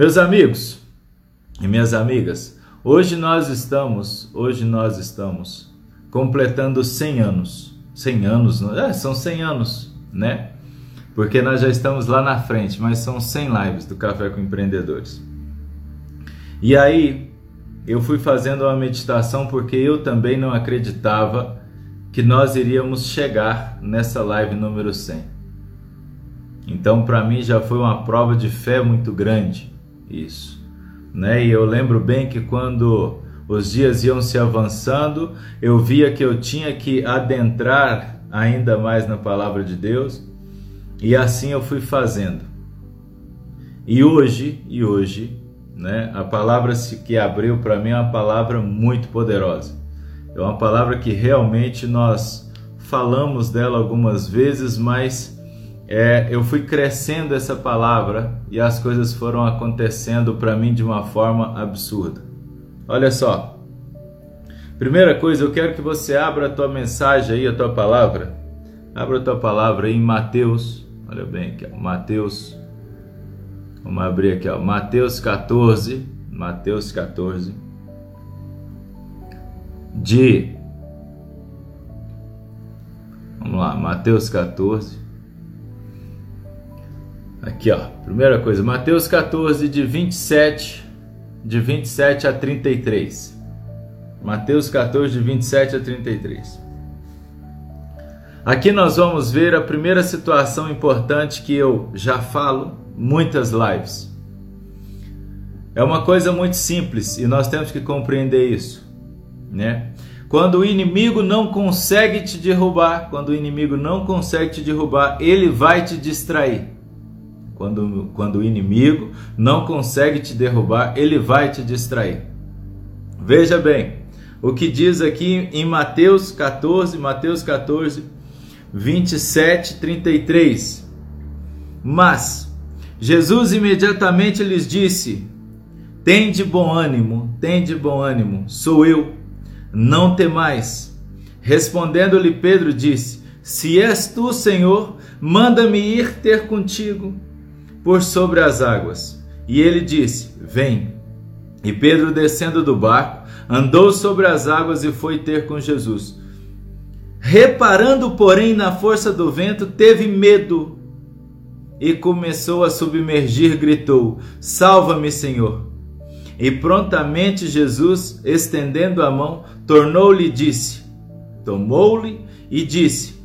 Meus amigos e minhas amigas, hoje nós estamos, hoje nós estamos completando 100 anos. 100 anos, é, são 100 anos, né? Porque nós já estamos lá na frente, mas são 100 lives do Café com Empreendedores. E aí, eu fui fazendo uma meditação porque eu também não acreditava que nós iríamos chegar nessa live número 100. Então, para mim já foi uma prova de fé muito grande isso, né? E eu lembro bem que quando os dias iam se avançando, eu via que eu tinha que adentrar ainda mais na palavra de Deus, e assim eu fui fazendo. E hoje, e hoje, né? A palavra que abriu para mim é uma palavra muito poderosa. É uma palavra que realmente nós falamos dela algumas vezes, mas é, eu fui crescendo essa palavra e as coisas foram acontecendo para mim de uma forma absurda. Olha só. Primeira coisa, eu quero que você abra a tua mensagem aí, a tua palavra. Abra a tua palavra aí em Mateus. Olha bem aqui, ó, Mateus Vamos abrir aqui, ó, Mateus 14, Mateus 14, de. Vamos lá, Mateus 14. Aqui, ó, primeira coisa, Mateus 14, de 27, de 27 a 33. Mateus 14, de 27 a 33. Aqui nós vamos ver a primeira situação importante que eu já falo muitas lives. É uma coisa muito simples e nós temos que compreender isso, né? Quando o inimigo não consegue te derrubar, quando o inimigo não consegue te derrubar, ele vai te distrair. Quando, quando o inimigo não consegue te derrubar, ele vai te distrair. Veja bem, o que diz aqui em Mateus 14, Mateus 14, 27, 33. Mas Jesus imediatamente lhes disse: Tende bom ânimo, tende bom ânimo, sou eu, não temais. Respondendo-lhe Pedro disse: Se és tu, Senhor, manda-me ir ter contigo por sobre as águas. E ele disse: Vem. E Pedro, descendo do barco, andou sobre as águas e foi ter com Jesus. Reparando, porém, na força do vento, teve medo e começou a submergir, gritou: Salva-me, Senhor! E prontamente Jesus, estendendo a mão, tornou-lhe e disse: Tomou-lhe e disse: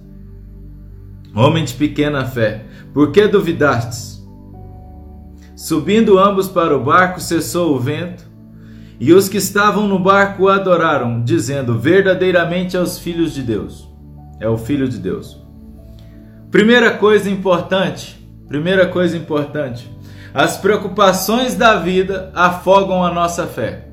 Homem de pequena fé, por que duvidastes? Subindo ambos para o barco, cessou o vento, e os que estavam no barco o adoraram, dizendo: Verdadeiramente é os filhos de Deus. É o filho de Deus. Primeira coisa importante Primeira coisa importante: as preocupações da vida afogam a nossa fé.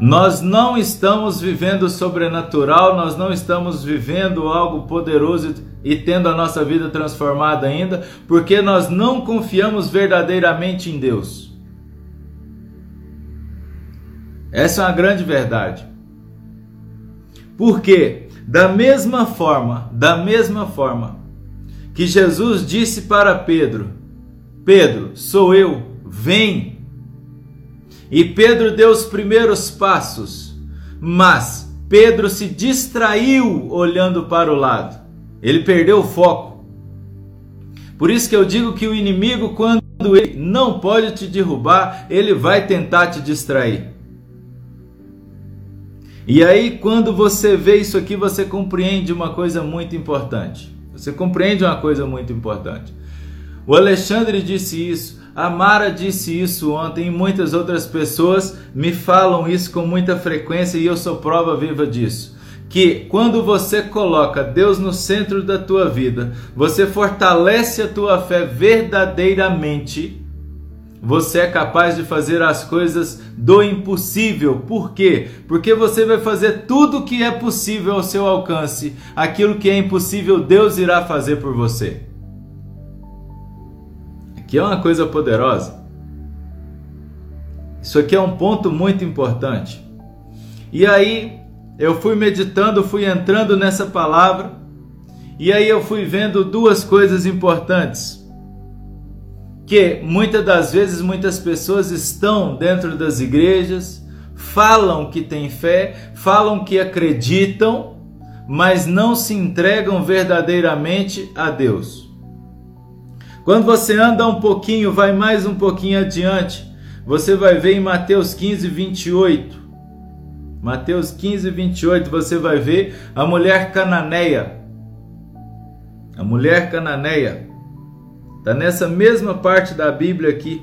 Nós não estamos vivendo o sobrenatural, nós não estamos vivendo algo poderoso e tendo a nossa vida transformada ainda, porque nós não confiamos verdadeiramente em Deus. Essa é uma grande verdade. Porque da mesma forma, da mesma forma que Jesus disse para Pedro: Pedro, sou eu, vem. E Pedro deu os primeiros passos, mas Pedro se distraiu olhando para o lado. Ele perdeu o foco. Por isso que eu digo que o inimigo, quando ele não pode te derrubar, ele vai tentar te distrair. E aí, quando você vê isso aqui, você compreende uma coisa muito importante. Você compreende uma coisa muito importante. O Alexandre disse isso, a Mara disse isso ontem e muitas outras pessoas me falam isso com muita frequência e eu sou prova viva disso. Que quando você coloca Deus no centro da tua vida, você fortalece a tua fé verdadeiramente você é capaz de fazer as coisas do impossível. Por quê? Porque você vai fazer tudo o que é possível ao seu alcance. Aquilo que é impossível, Deus irá fazer por você. Aqui é uma coisa poderosa. Isso aqui é um ponto muito importante. E aí, eu fui meditando, fui entrando nessa palavra, e aí eu fui vendo duas coisas importantes que muitas das vezes muitas pessoas estão dentro das igrejas, falam que têm fé, falam que acreditam, mas não se entregam verdadeiramente a Deus. Quando você anda um pouquinho, vai mais um pouquinho adiante, você vai ver em Mateus 15, 28. Mateus 15, 28, você vai ver a mulher cananeia. A mulher cananeia. Está nessa mesma parte da Bíblia aqui.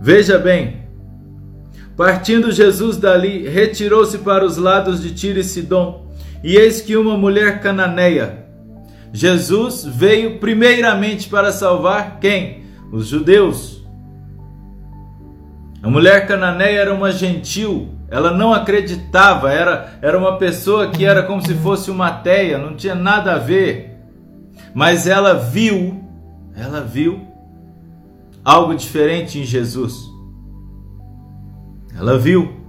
Veja bem, Partindo Jesus dali, retirou-se para os lados de Tiro e Sidom, e eis que uma mulher cananeia. Jesus veio primeiramente para salvar quem? Os judeus. A mulher cananeia era uma gentil, ela não acreditava, era, era uma pessoa que era como se fosse uma teia, não tinha nada a ver. Mas ela viu, ela viu algo diferente em Jesus. Ela viu.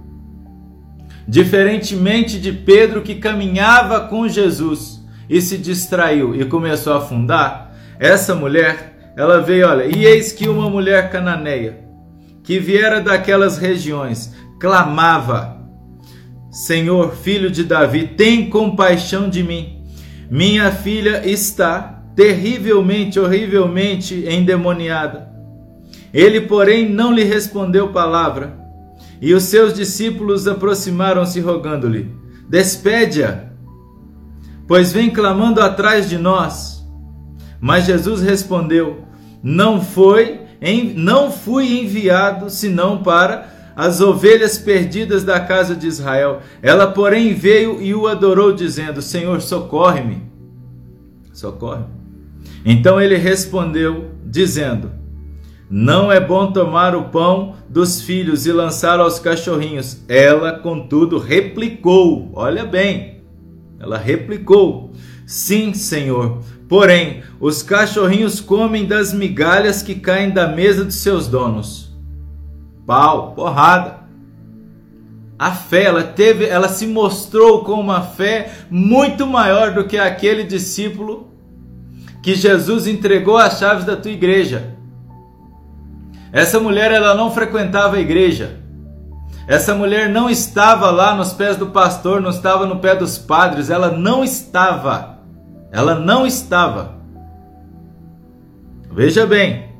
Diferentemente de Pedro que caminhava com Jesus e se distraiu e começou a afundar, essa mulher, ela veio, olha, e eis que uma mulher cananeia, que viera daquelas regiões, clamava: Senhor, filho de Davi, tem compaixão de mim. Minha filha está terrivelmente, horrivelmente endemoniada. Ele, porém, não lhe respondeu palavra. E os seus discípulos aproximaram-se, rogando-lhe: Despede-a, pois vem clamando atrás de nós. Mas Jesus respondeu: Não foi, não fui enviado senão para as ovelhas perdidas da casa de Israel. Ela, porém, veio e o adorou, dizendo: Senhor, socorre-me. Socorre. Então ele respondeu, dizendo: não é bom tomar o pão dos filhos e lançá-lo aos cachorrinhos. Ela, contudo, replicou: Olha bem, ela replicou: Sim, Senhor. Porém, os cachorrinhos comem das migalhas que caem da mesa de seus donos. Pau, porrada. A fé, ela teve, ela se mostrou com uma fé muito maior do que aquele discípulo que Jesus entregou as chaves da tua igreja. Essa mulher ela não frequentava a igreja. Essa mulher não estava lá nos pés do pastor, não estava no pé dos padres, ela não estava. Ela não estava. Veja bem.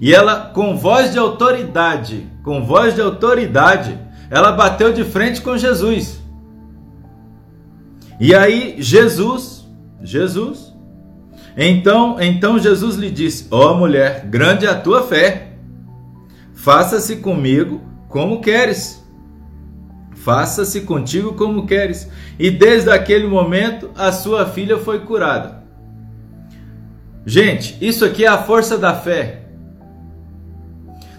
E ela com voz de autoridade, com voz de autoridade, ela bateu de frente com Jesus. E aí Jesus, Jesus, então, então Jesus lhe disse: Ó oh, mulher, grande é a tua fé Faça-se comigo como queres. Faça-se contigo como queres. E desde aquele momento a sua filha foi curada. Gente, isso aqui é a força da fé.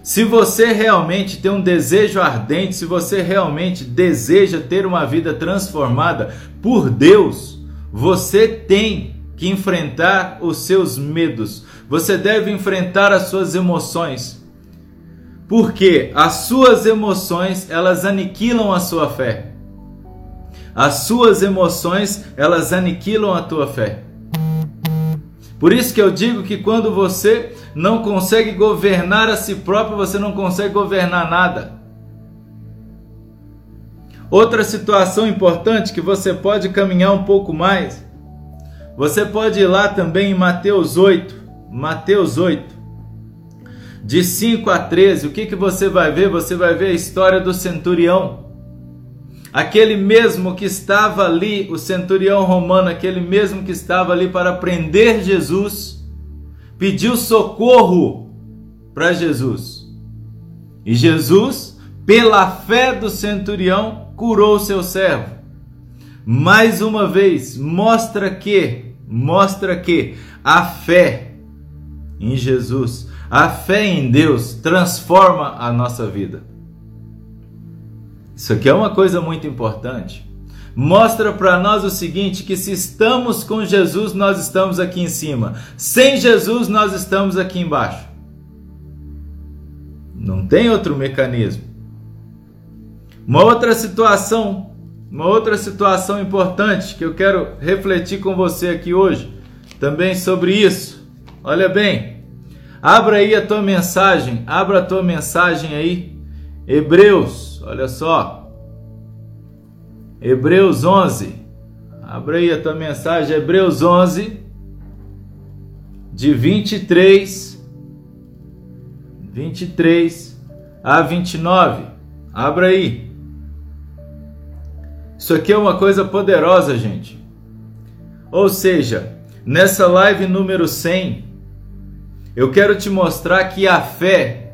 Se você realmente tem um desejo ardente, se você realmente deseja ter uma vida transformada por Deus, você tem que enfrentar os seus medos. Você deve enfrentar as suas emoções. Porque as suas emoções, elas aniquilam a sua fé. As suas emoções, elas aniquilam a tua fé. Por isso que eu digo que quando você não consegue governar a si próprio, você não consegue governar nada. Outra situação importante que você pode caminhar um pouco mais, você pode ir lá também em Mateus 8, Mateus 8 de 5 a 13, o que, que você vai ver? Você vai ver a história do centurião. Aquele mesmo que estava ali, o centurião romano, aquele mesmo que estava ali para prender Jesus, pediu socorro para Jesus. E Jesus, pela fé do centurião, curou seu servo. Mais uma vez, mostra que, mostra que a fé em Jesus a fé em Deus transforma a nossa vida. Isso aqui é uma coisa muito importante. Mostra para nós o seguinte: que se estamos com Jesus, nós estamos aqui em cima. Sem Jesus, nós estamos aqui embaixo. Não tem outro mecanismo. Uma outra situação, uma outra situação importante que eu quero refletir com você aqui hoje, também sobre isso. Olha bem, Abra aí a tua mensagem, abra a tua mensagem aí. Hebreus, olha só. Hebreus 11. Abra aí a tua mensagem, Hebreus 11, de 23, 23 a 29. Abra aí. Isso aqui é uma coisa poderosa, gente. Ou seja, nessa live número 100, eu quero te mostrar que a fé,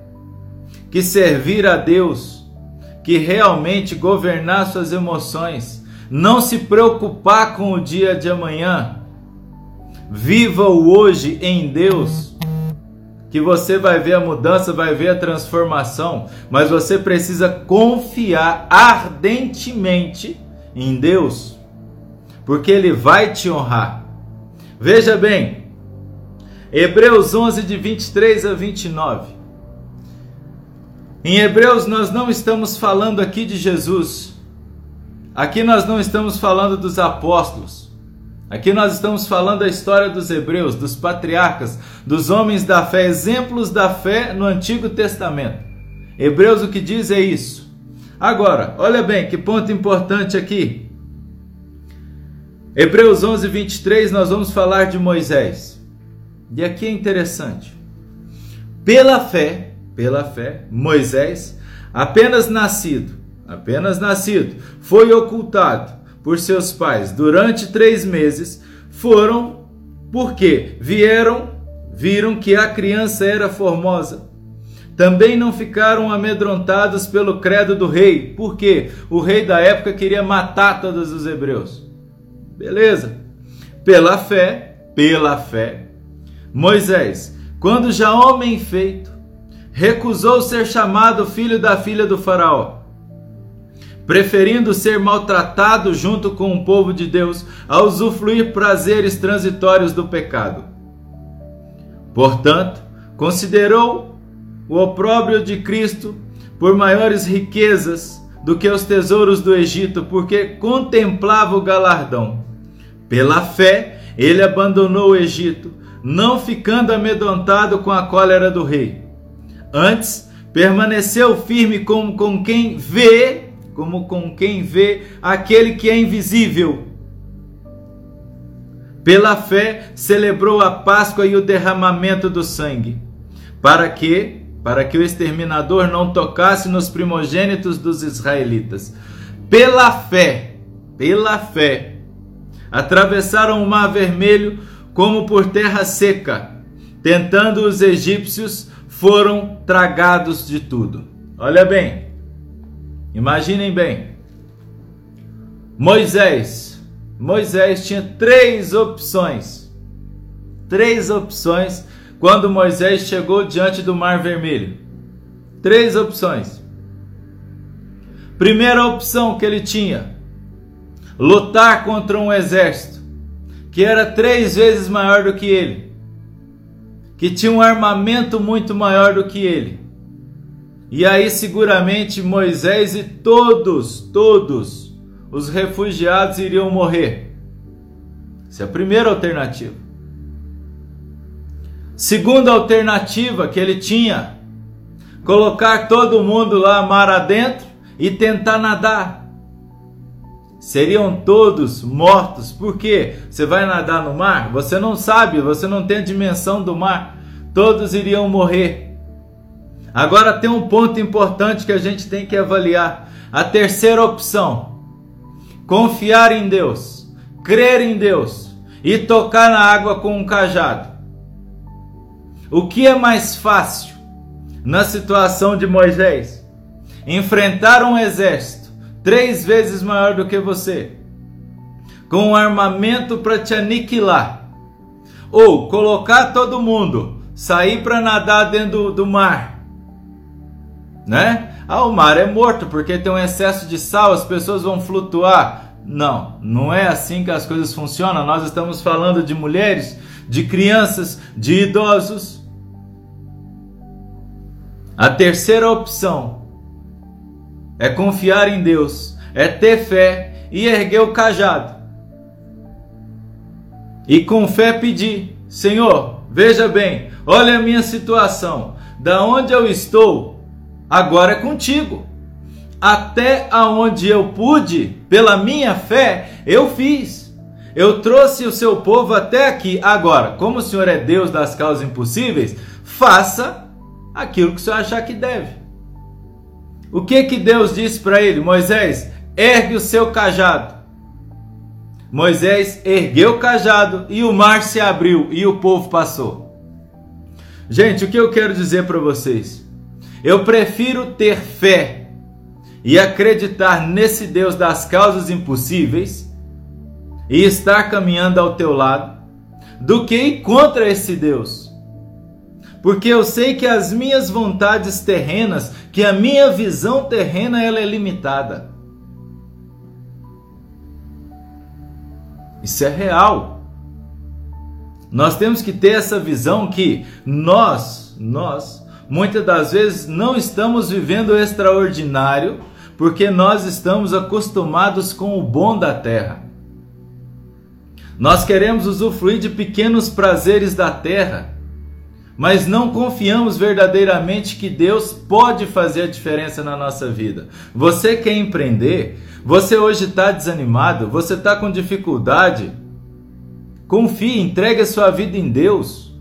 que servir a Deus, que realmente governar suas emoções, não se preocupar com o dia de amanhã, viva o hoje em Deus, que você vai ver a mudança, vai ver a transformação, mas você precisa confiar ardentemente em Deus, porque Ele vai te honrar. Veja bem, Hebreus 11, de 23 a 29. Em Hebreus, nós não estamos falando aqui de Jesus. Aqui nós não estamos falando dos apóstolos. Aqui nós estamos falando da história dos hebreus, dos patriarcas, dos homens da fé, exemplos da fé no Antigo Testamento. Hebreus o que diz é isso. Agora, olha bem que ponto importante aqui. Hebreus 11, 23, nós vamos falar de Moisés. E aqui é interessante. Pela fé, pela fé, Moisés, apenas nascido, apenas nascido, foi ocultado por seus pais durante três meses, foram porque vieram, viram que a criança era formosa. Também não ficaram amedrontados pelo credo do rei, porque o rei da época queria matar todos os hebreus. Beleza? Pela fé, pela fé, Moisés, quando já homem feito, recusou ser chamado filho da filha do Faraó, preferindo ser maltratado junto com o povo de Deus a usufruir prazeres transitórios do pecado. Portanto, considerou o opróbrio de Cristo por maiores riquezas do que os tesouros do Egito, porque contemplava o galardão. Pela fé, ele abandonou o Egito não ficando amedrontado com a cólera do rei. Antes, permaneceu firme como com quem vê, como com quem vê aquele que é invisível. Pela fé, celebrou a Páscoa e o derramamento do sangue, para que, para que o exterminador não tocasse nos primogênitos dos israelitas. Pela fé, pela fé, atravessaram o mar vermelho como por terra seca, tentando os egípcios, foram tragados de tudo. Olha bem, imaginem bem. Moisés, Moisés tinha três opções. Três opções quando Moisés chegou diante do Mar Vermelho. Três opções. Primeira opção que ele tinha: lutar contra um exército que era três vezes maior do que ele, que tinha um armamento muito maior do que ele. E aí, seguramente, Moisés e todos, todos os refugiados iriam morrer. Essa é a primeira alternativa. Segunda alternativa que ele tinha: colocar todo mundo lá mar adentro e tentar nadar seriam todos mortos. Por quê? Você vai nadar no mar? Você não sabe, você não tem a dimensão do mar. Todos iriam morrer. Agora tem um ponto importante que a gente tem que avaliar. A terceira opção: confiar em Deus, crer em Deus e tocar na água com um cajado. O que é mais fácil na situação de Moisés? Enfrentar um exército três vezes maior do que você, com um armamento para te aniquilar, ou colocar todo mundo, sair para nadar dentro do, do mar, né? Ah, o mar é morto porque tem um excesso de sal, as pessoas vão flutuar. Não, não é assim que as coisas funcionam. Nós estamos falando de mulheres, de crianças, de idosos. A terceira opção é confiar em Deus, é ter fé e erguer o cajado. E com fé pedir: Senhor, veja bem, olha a minha situação. Da onde eu estou, agora é contigo. Até aonde eu pude, pela minha fé, eu fiz. Eu trouxe o seu povo até aqui. Agora, como o Senhor é Deus das causas impossíveis, faça aquilo que o Senhor achar que deve. O que que Deus disse para ele? Moisés, ergue o seu cajado. Moisés ergueu o cajado e o mar se abriu e o povo passou. Gente, o que eu quero dizer para vocês? Eu prefiro ter fé e acreditar nesse Deus das causas impossíveis e estar caminhando ao teu lado do que ir contra esse Deus. Porque eu sei que as minhas vontades terrenas, que a minha visão terrena ela é limitada. Isso é real. Nós temos que ter essa visão que nós, nós, muitas das vezes não estamos vivendo o extraordinário porque nós estamos acostumados com o bom da terra. Nós queremos usufruir de pequenos prazeres da terra, mas não confiamos verdadeiramente que Deus pode fazer a diferença na nossa vida. Você quer empreender? Você hoje está desanimado? Você está com dificuldade? Confie, entregue a sua vida em Deus.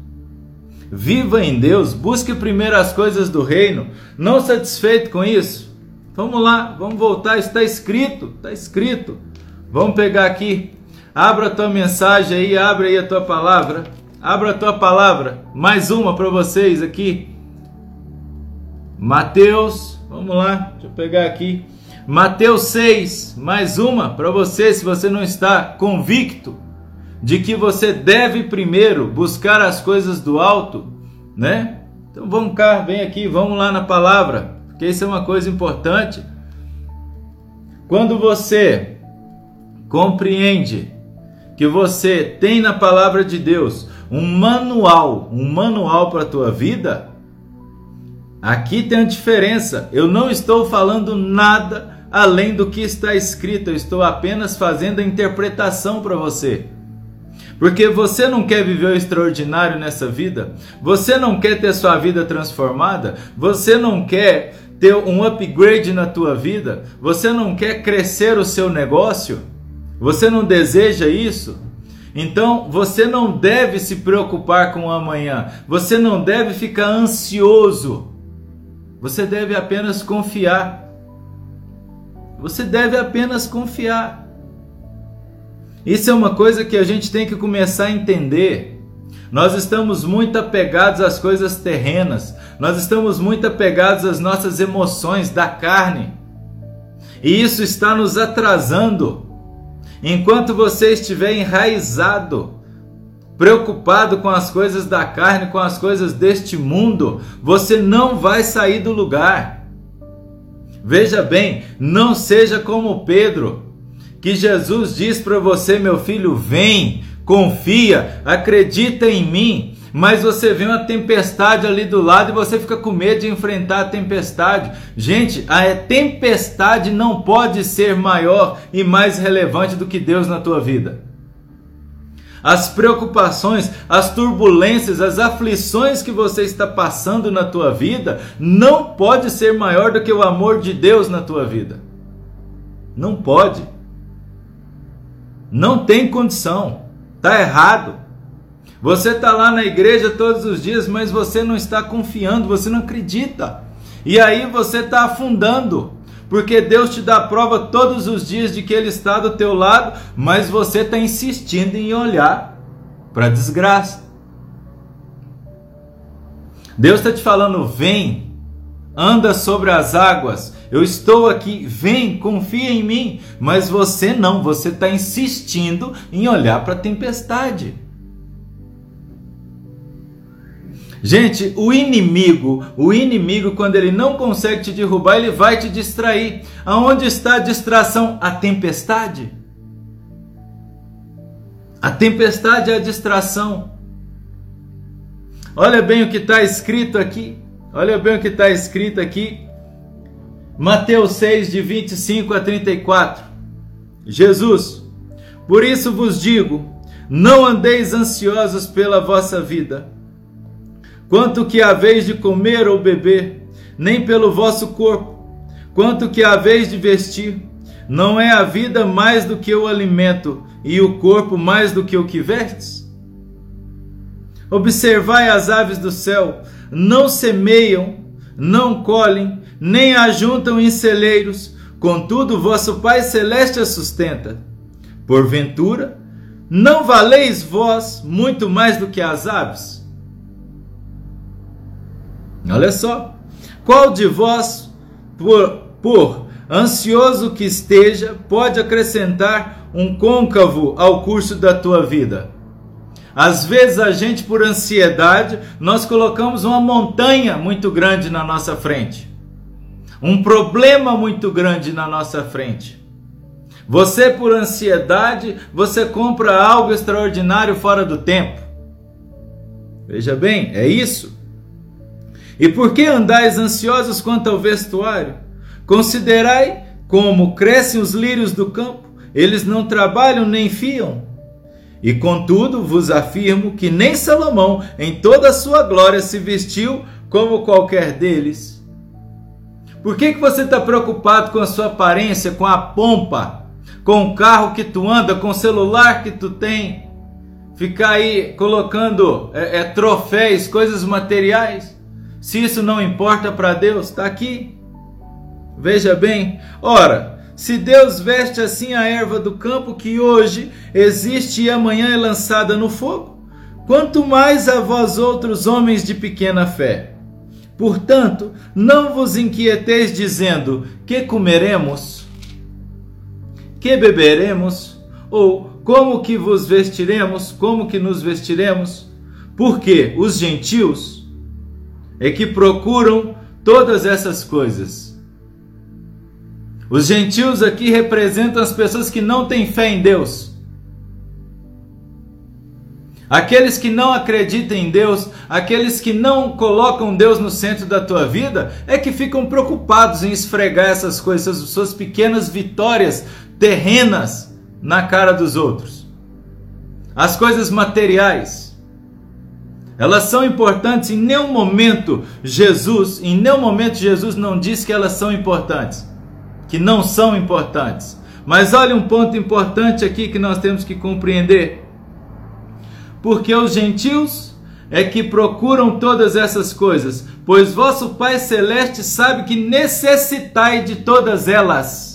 Viva em Deus, busque primeiro as coisas do reino. Não satisfeito com isso? Vamos lá, vamos voltar, está escrito, está escrito. Vamos pegar aqui Abra a tua mensagem aí, abre aí a tua palavra. Abra a tua palavra. Mais uma para vocês aqui. Mateus, vamos lá, deixa eu pegar aqui. Mateus 6, mais uma para você, se você não está convicto de que você deve primeiro buscar as coisas do alto, né? Então vamos cá, vem aqui, vamos lá na palavra, porque isso é uma coisa importante. Quando você compreende que você tem na palavra de Deus um manual, um manual para a tua vida, aqui tem a diferença. Eu não estou falando nada além do que está escrito, eu estou apenas fazendo a interpretação para você. Porque você não quer viver o extraordinário nessa vida, você não quer ter sua vida transformada, você não quer ter um upgrade na tua vida, você não quer crescer o seu negócio. Você não deseja isso? Então você não deve se preocupar com o amanhã. Você não deve ficar ansioso. Você deve apenas confiar. Você deve apenas confiar. Isso é uma coisa que a gente tem que começar a entender. Nós estamos muito apegados às coisas terrenas, nós estamos muito apegados às nossas emoções da carne, e isso está nos atrasando. Enquanto você estiver enraizado, preocupado com as coisas da carne, com as coisas deste mundo, você não vai sair do lugar. Veja bem, não seja como Pedro, que Jesus diz para você, meu filho, vem, confia, acredita em mim, mas você vê uma tempestade ali do lado e você fica com medo de enfrentar a tempestade. Gente, a tempestade não pode ser maior e mais relevante do que Deus na tua vida. As preocupações, as turbulências, as aflições que você está passando na tua vida não pode ser maior do que o amor de Deus na tua vida. Não pode. Não tem condição. Tá errado. Você está lá na igreja todos os dias, mas você não está confiando, você não acredita. E aí você está afundando, porque Deus te dá prova todos os dias de que Ele está do teu lado, mas você está insistindo em olhar para a desgraça. Deus está te falando: vem, anda sobre as águas, eu estou aqui, vem, confia em mim. Mas você não, você está insistindo em olhar para a tempestade. Gente, o inimigo, o inimigo, quando ele não consegue te derrubar, ele vai te distrair. Aonde está a distração? A tempestade. A tempestade é a distração. Olha bem o que está escrito aqui. Olha bem o que está escrito aqui. Mateus 6, de 25 a 34. Jesus, por isso vos digo: Não andeis ansiosos pela vossa vida, quanto que haveis de comer ou beber, nem pelo vosso corpo, quanto que haveis de vestir. Não é a vida mais do que o alimento, e o corpo mais do que o que vestes? Observai as aves do céu, não semeiam, não colhem, nem ajuntam em celeiros, contudo vosso Pai Celeste as sustenta. Porventura, não valeis vós muito mais do que as aves? Olha só, qual de vós, por, por ansioso que esteja, pode acrescentar um côncavo ao curso da tua vida? Às vezes a gente, por ansiedade, nós colocamos uma montanha muito grande na nossa frente, um problema muito grande na nossa frente. Você, por ansiedade, você compra algo extraordinário fora do tempo. Veja bem, é isso. E por que andais ansiosos quanto ao vestuário? Considerai como crescem os lírios do campo, eles não trabalham nem fiam. E contudo vos afirmo que nem Salomão, em toda a sua glória, se vestiu como qualquer deles. Por que, que você está preocupado com a sua aparência, com a pompa, com o carro que tu anda, com o celular que tu tem? Ficar aí colocando é, é, troféus, coisas materiais? Se isso não importa para Deus, está aqui. Veja bem, ora, se Deus veste assim a erva do campo que hoje existe e amanhã é lançada no fogo, quanto mais a vós outros homens de pequena fé. Portanto, não vos inquieteis dizendo: que comeremos? Que beberemos? Ou como que vos vestiremos? Como que nos vestiremos? Porque os gentios é que procuram todas essas coisas os gentios aqui representam as pessoas que não têm fé em Deus. Aqueles que não acreditam em Deus, aqueles que não colocam Deus no centro da tua vida, é que ficam preocupados em esfregar essas coisas, suas pequenas vitórias terrenas na cara dos outros. As coisas materiais. Elas são importantes em nenhum momento Jesus, em nenhum momento Jesus não diz que elas são importantes que não são importantes. Mas olha um ponto importante aqui que nós temos que compreender. Porque os gentios é que procuram todas essas coisas, pois vosso Pai celeste sabe que necessitai de todas elas.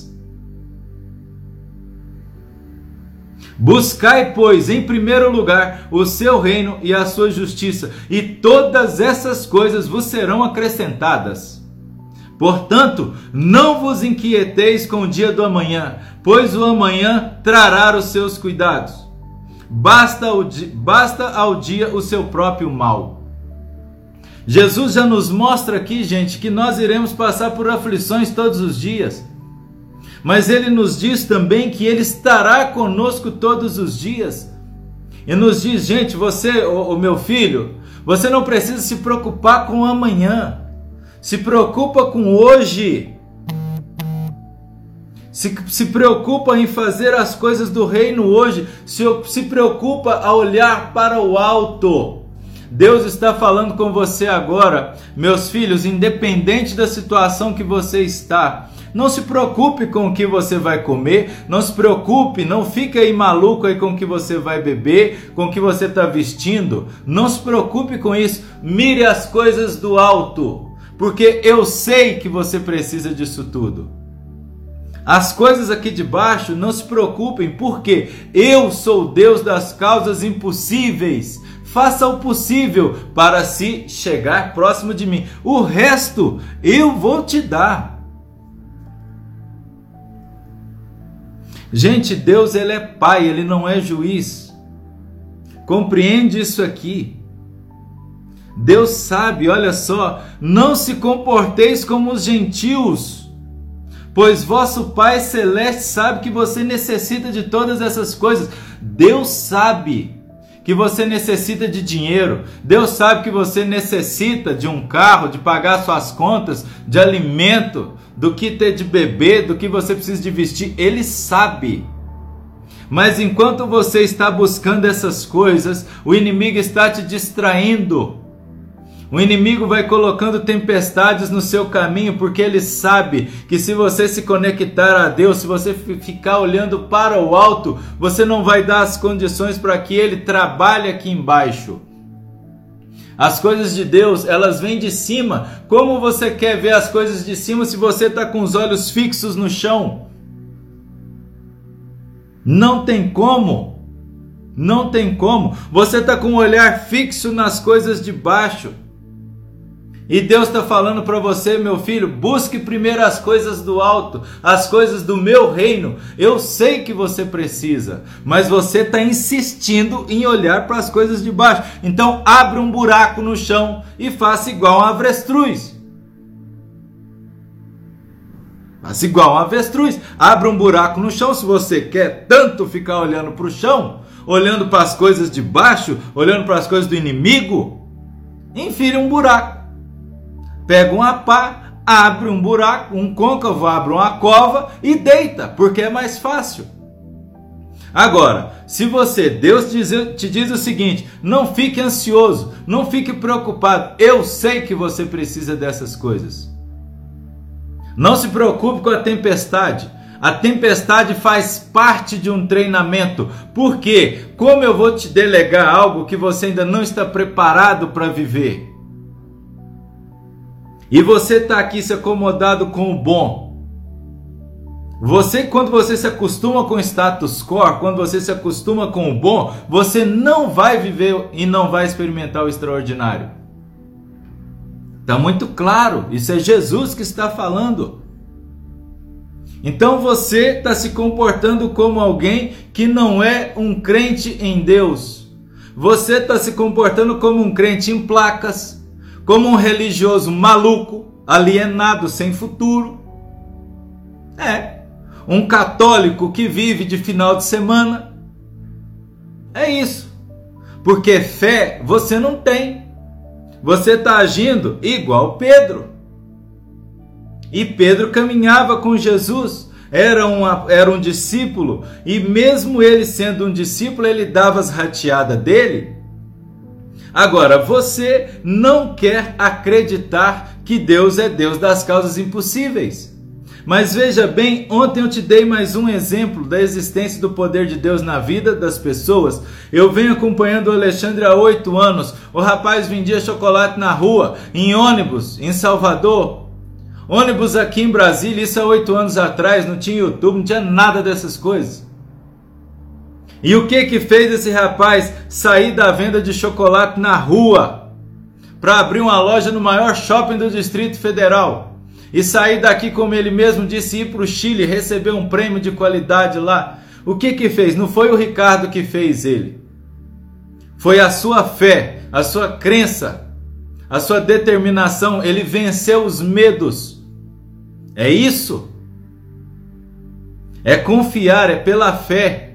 Buscai, pois, em primeiro lugar o seu reino e a sua justiça, e todas essas coisas vos serão acrescentadas. Portanto, não vos inquieteis com o dia do amanhã, pois o amanhã trará os seus cuidados. Basta ao, dia, basta ao dia o seu próprio mal. Jesus já nos mostra aqui, gente, que nós iremos passar por aflições todos os dias. Mas ele nos diz também que ele estará conosco todos os dias. E nos diz, gente, você, o, o meu filho, você não precisa se preocupar com amanhã se preocupa com hoje, se, se preocupa em fazer as coisas do reino hoje, se, se preocupa a olhar para o alto. Deus está falando com você agora, meus filhos, independente da situação que você está. Não se preocupe com o que você vai comer, não se preocupe, não fique aí maluco aí com o que você vai beber, com o que você está vestindo. Não se preocupe com isso. Mire as coisas do alto porque eu sei que você precisa disso tudo. As coisas aqui de baixo, não se preocupem, porque eu sou Deus das causas impossíveis. Faça o possível para se chegar próximo de mim. O resto eu vou te dar. Gente, Deus ele é pai, ele não é juiz. Compreende isso aqui. Deus sabe, olha só, não se comporteis como os gentios, pois vosso Pai Celeste sabe que você necessita de todas essas coisas. Deus sabe que você necessita de dinheiro, Deus sabe que você necessita de um carro, de pagar suas contas, de alimento, do que ter de beber, do que você precisa de vestir, Ele sabe. Mas enquanto você está buscando essas coisas, o inimigo está te distraindo. O inimigo vai colocando tempestades no seu caminho, porque ele sabe que se você se conectar a Deus, se você ficar olhando para o alto, você não vai dar as condições para que ele trabalhe aqui embaixo. As coisas de Deus, elas vêm de cima. Como você quer ver as coisas de cima se você está com os olhos fixos no chão? Não tem como. Não tem como. Você está com o olhar fixo nas coisas de baixo. E Deus está falando para você, meu filho, busque primeiro as coisas do alto, as coisas do meu reino. Eu sei que você precisa, mas você está insistindo em olhar para as coisas de baixo. Então abre um buraco no chão e faça igual a avestruz. Faça igual a avestruz. Abre um buraco no chão se você quer tanto ficar olhando para o chão, olhando para as coisas de baixo, olhando para as coisas do inimigo. Enfire um buraco pega uma pá, abre um buraco, um côncavo, abre uma cova e deita, porque é mais fácil. Agora, se você, Deus te diz o seguinte: não fique ansioso, não fique preocupado, eu sei que você precisa dessas coisas. Não se preocupe com a tempestade. A tempestade faz parte de um treinamento. Porque como eu vou te delegar algo que você ainda não está preparado para viver? E você está aqui se acomodado com o bom. Você, quando você se acostuma com o status quo, quando você se acostuma com o bom, você não vai viver e não vai experimentar o extraordinário. Está muito claro, isso é Jesus que está falando. Então você está se comportando como alguém que não é um crente em Deus. Você está se comportando como um crente em placas, como um religioso maluco, alienado, sem futuro. É, um católico que vive de final de semana. É isso. Porque fé você não tem. Você está agindo igual Pedro. E Pedro caminhava com Jesus, era, uma, era um discípulo, e mesmo ele sendo um discípulo, ele dava as rateadas dele Agora, você não quer acreditar que Deus é Deus das causas impossíveis. Mas veja bem, ontem eu te dei mais um exemplo da existência do poder de Deus na vida das pessoas. Eu venho acompanhando o Alexandre há oito anos. O rapaz vendia chocolate na rua, em ônibus, em Salvador. Ônibus aqui em Brasília, isso há oito anos atrás, não tinha YouTube, não tinha nada dessas coisas. E o que que fez esse rapaz sair da venda de chocolate na rua para abrir uma loja no maior shopping do Distrito Federal? E sair daqui, como ele mesmo disse, ir para o Chile receber um prêmio de qualidade lá. O que que fez? Não foi o Ricardo que fez ele. Foi a sua fé, a sua crença, a sua determinação. Ele venceu os medos. É isso. É confiar, é pela fé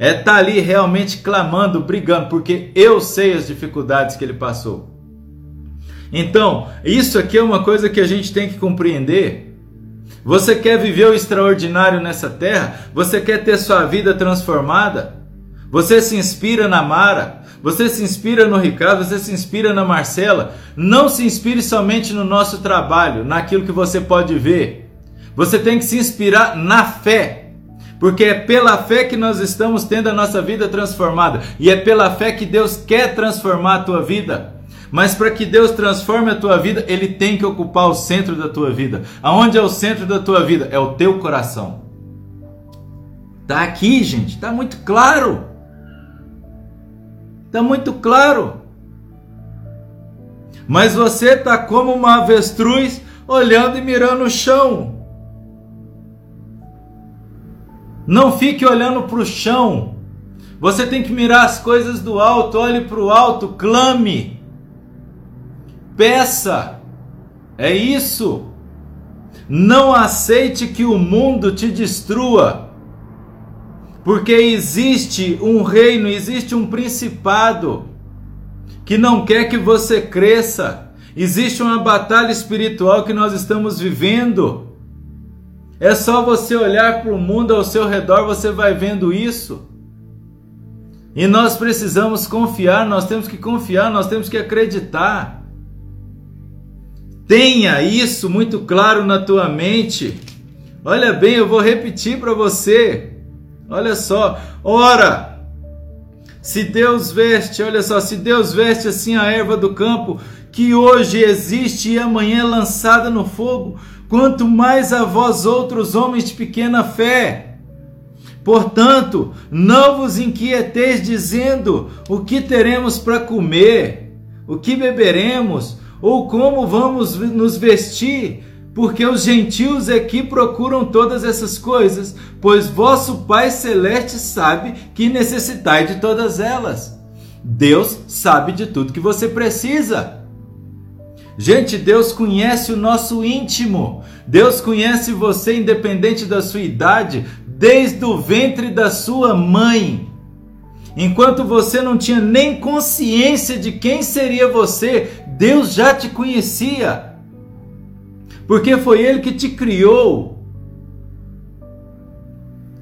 é estar tá ali realmente clamando, brigando, porque eu sei as dificuldades que ele passou. Então, isso aqui é uma coisa que a gente tem que compreender. Você quer viver o extraordinário nessa terra? Você quer ter sua vida transformada? Você se inspira na Mara? Você se inspira no Ricardo? Você se inspira na Marcela? Não se inspire somente no nosso trabalho, naquilo que você pode ver. Você tem que se inspirar na fé porque é pela fé que nós estamos tendo a nossa vida transformada, e é pela fé que Deus quer transformar a tua vida. Mas para que Deus transforme a tua vida, Ele tem que ocupar o centro da tua vida. Aonde é o centro da tua vida? É o teu coração. Tá aqui, gente, tá muito claro. Tá muito claro. Mas você tá como uma avestruz olhando e mirando o chão. Não fique olhando para o chão. Você tem que mirar as coisas do alto. Olhe para o alto, clame, peça. É isso. Não aceite que o mundo te destrua. Porque existe um reino, existe um principado que não quer que você cresça. Existe uma batalha espiritual que nós estamos vivendo. É só você olhar para o mundo ao seu redor, você vai vendo isso. E nós precisamos confiar, nós temos que confiar, nós temos que acreditar. Tenha isso muito claro na tua mente. Olha bem, eu vou repetir para você. Olha só, ora, se Deus veste, olha só, se Deus veste assim a erva do campo, que hoje existe e amanhã é lançada no fogo, quanto mais a vós outros homens de pequena fé. Portanto, não vos inquieteis dizendo o que teremos para comer, o que beberemos, ou como vamos nos vestir, porque os gentios é que procuram todas essas coisas, pois vosso Pai Celeste sabe que necessitai de todas elas. Deus sabe de tudo que você precisa. Gente, Deus conhece o nosso íntimo. Deus conhece você independente da sua idade, desde o ventre da sua mãe. Enquanto você não tinha nem consciência de quem seria você, Deus já te conhecia. Porque foi Ele que te criou.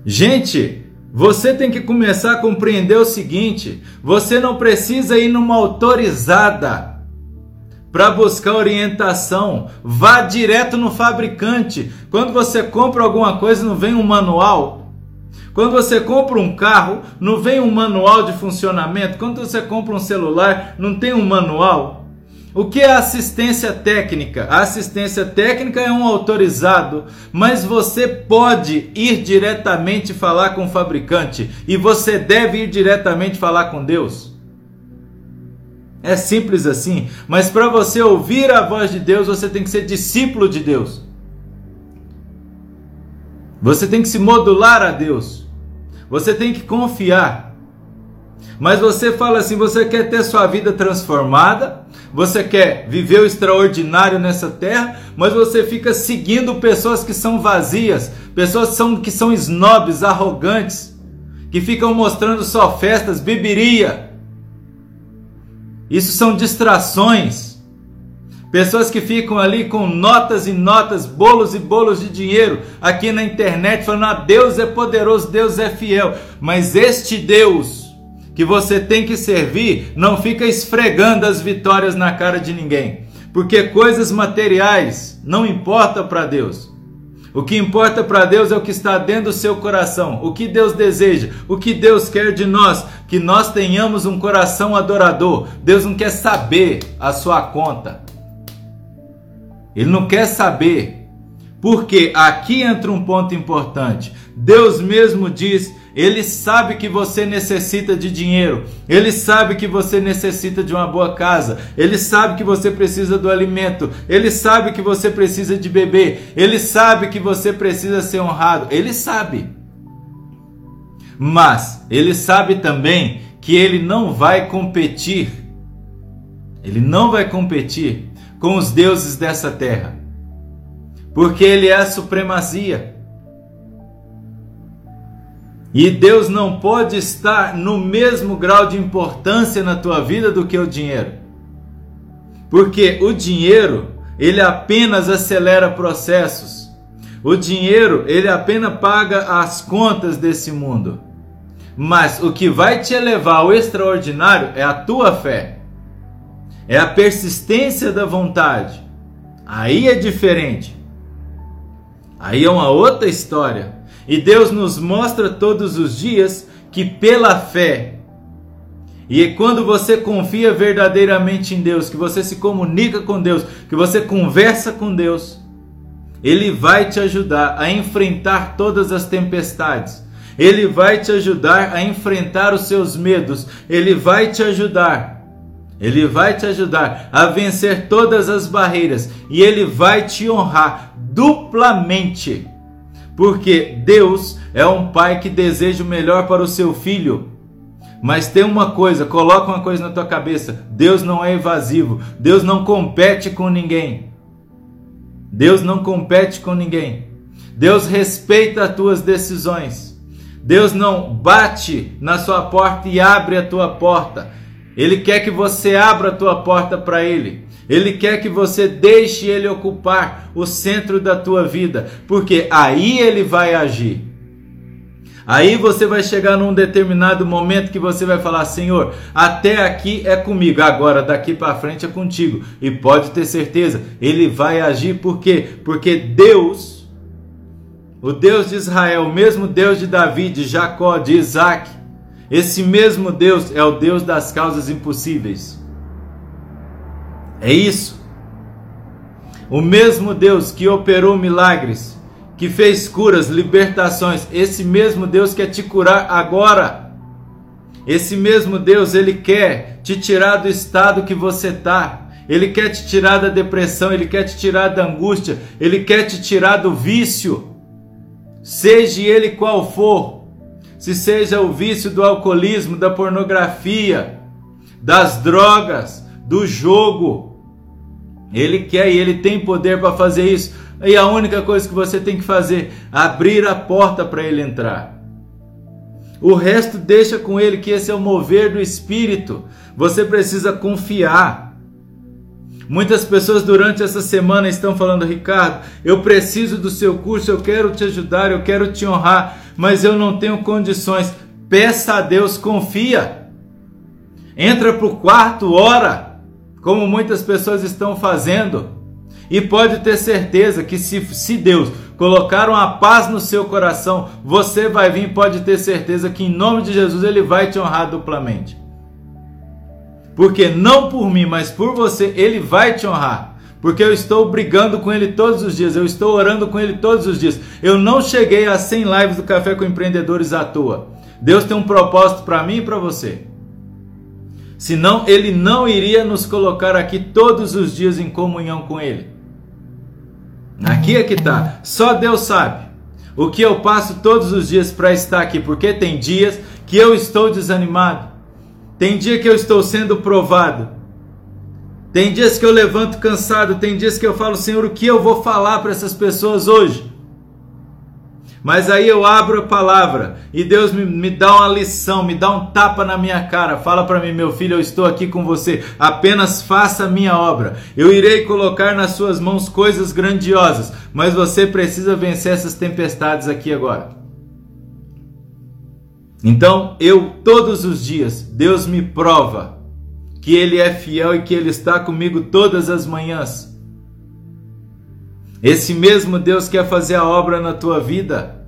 Gente, você tem que começar a compreender o seguinte: você não precisa ir numa autorizada para buscar orientação. Vá direto no fabricante. Quando você compra alguma coisa, não vem um manual. Quando você compra um carro, não vem um manual de funcionamento. Quando você compra um celular, não tem um manual. O que é assistência técnica? A assistência técnica é um autorizado, mas você pode ir diretamente falar com o fabricante e você deve ir diretamente falar com Deus. É simples assim, mas para você ouvir a voz de Deus, você tem que ser discípulo de Deus. Você tem que se modular a Deus. Você tem que confiar. Mas você fala assim: você quer ter sua vida transformada, você quer viver o extraordinário nessa terra, mas você fica seguindo pessoas que são vazias, pessoas que são, que são snobs, arrogantes, que ficam mostrando só festas, beberia isso são distrações. Pessoas que ficam ali com notas e notas, bolos e bolos de dinheiro aqui na internet falando: ah, Deus é poderoso, Deus é fiel. Mas este Deus que você tem que servir não fica esfregando as vitórias na cara de ninguém. Porque coisas materiais não importam para Deus. O que importa para Deus é o que está dentro do seu coração, o que Deus deseja, o que Deus quer de nós, que nós tenhamos um coração adorador. Deus não quer saber a sua conta. Ele não quer saber. Porque aqui entra um ponto importante. Deus mesmo diz ele sabe que você necessita de dinheiro. Ele sabe que você necessita de uma boa casa. Ele sabe que você precisa do alimento. Ele sabe que você precisa de beber. Ele sabe que você precisa ser honrado. Ele sabe. Mas ele sabe também que ele não vai competir. Ele não vai competir com os deuses dessa terra. Porque ele é a supremacia. E Deus não pode estar no mesmo grau de importância na tua vida do que o dinheiro. Porque o dinheiro, ele apenas acelera processos. O dinheiro, ele apenas paga as contas desse mundo. Mas o que vai te elevar ao extraordinário é a tua fé. É a persistência da vontade. Aí é diferente. Aí é uma outra história. E Deus nos mostra todos os dias que pela fé, e quando você confia verdadeiramente em Deus, que você se comunica com Deus, que você conversa com Deus, Ele vai te ajudar a enfrentar todas as tempestades. Ele vai te ajudar a enfrentar os seus medos. Ele vai te ajudar. Ele vai te ajudar a vencer todas as barreiras e ele vai te honrar duplamente. Porque Deus é um pai que deseja o melhor para o seu filho. Mas tem uma coisa, coloca uma coisa na tua cabeça: Deus não é evasivo, Deus não compete com ninguém. Deus não compete com ninguém. Deus respeita as tuas decisões. Deus não bate na sua porta e abre a tua porta. Ele quer que você abra a tua porta para ele. Ele quer que você deixe ele ocupar o centro da tua vida, porque aí ele vai agir. Aí você vai chegar num determinado momento que você vai falar: Senhor, até aqui é comigo, agora daqui para frente é contigo. E pode ter certeza, ele vai agir por quê? Porque Deus, o Deus de Israel, o mesmo Deus de Davi, de Jacó, de Isaac, esse mesmo Deus é o Deus das causas impossíveis. É isso. O mesmo Deus que operou milagres, que fez curas, libertações, esse mesmo Deus quer te curar agora. Esse mesmo Deus, ele quer te tirar do estado que você está. Ele quer te tirar da depressão, ele quer te tirar da angústia, ele quer te tirar do vício. Seja ele qual for, se seja o vício do alcoolismo, da pornografia, das drogas, do jogo, ele quer e ele tem poder para fazer isso. E a única coisa que você tem que fazer é abrir a porta para ele entrar. O resto deixa com ele, que esse é o mover do espírito. Você precisa confiar. Muitas pessoas durante essa semana estão falando, Ricardo, eu preciso do seu curso, eu quero te ajudar, eu quero te honrar, mas eu não tenho condições. Peça a Deus, confia. Entra para o quarto, ora como muitas pessoas estão fazendo. E pode ter certeza que se, se Deus colocar uma paz no seu coração, você vai vir, pode ter certeza que em nome de Jesus ele vai te honrar duplamente. Porque não por mim, mas por você, ele vai te honrar. Porque eu estou brigando com ele todos os dias, eu estou orando com ele todos os dias. Eu não cheguei a 100 lives do Café com Empreendedores à toa. Deus tem um propósito para mim e para você. Senão ele não iria nos colocar aqui todos os dias em comunhão com ele. Aqui é que está. Só Deus sabe o que eu passo todos os dias para estar aqui, porque tem dias que eu estou desanimado, tem dia que eu estou sendo provado, tem dias que eu levanto cansado, tem dias que eu falo, Senhor, o que eu vou falar para essas pessoas hoje? Mas aí eu abro a palavra e Deus me, me dá uma lição, me dá um tapa na minha cara. Fala para mim, meu filho, eu estou aqui com você. Apenas faça a minha obra. Eu irei colocar nas suas mãos coisas grandiosas, mas você precisa vencer essas tempestades aqui agora. Então, eu todos os dias, Deus me prova que Ele é fiel e que Ele está comigo todas as manhãs. Esse mesmo Deus quer fazer a obra na tua vida.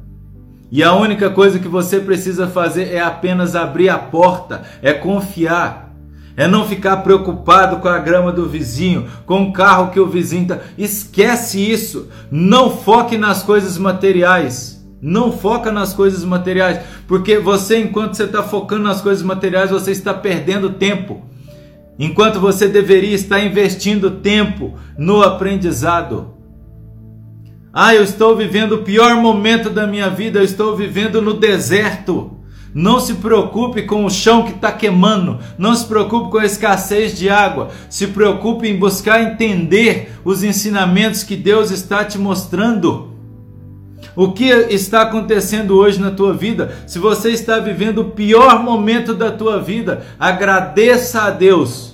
E a única coisa que você precisa fazer é apenas abrir a porta, é confiar. É não ficar preocupado com a grama do vizinho, com o carro que o vizinho tá. Esquece isso. Não foque nas coisas materiais. Não foca nas coisas materiais, porque você, enquanto você está focando nas coisas materiais, você está perdendo tempo. Enquanto você deveria estar investindo tempo no aprendizado. Ah, eu estou vivendo o pior momento da minha vida, eu estou vivendo no deserto. Não se preocupe com o chão que está queimando, não se preocupe com a escassez de água, se preocupe em buscar entender os ensinamentos que Deus está te mostrando. O que está acontecendo hoje na tua vida? Se você está vivendo o pior momento da tua vida, agradeça a Deus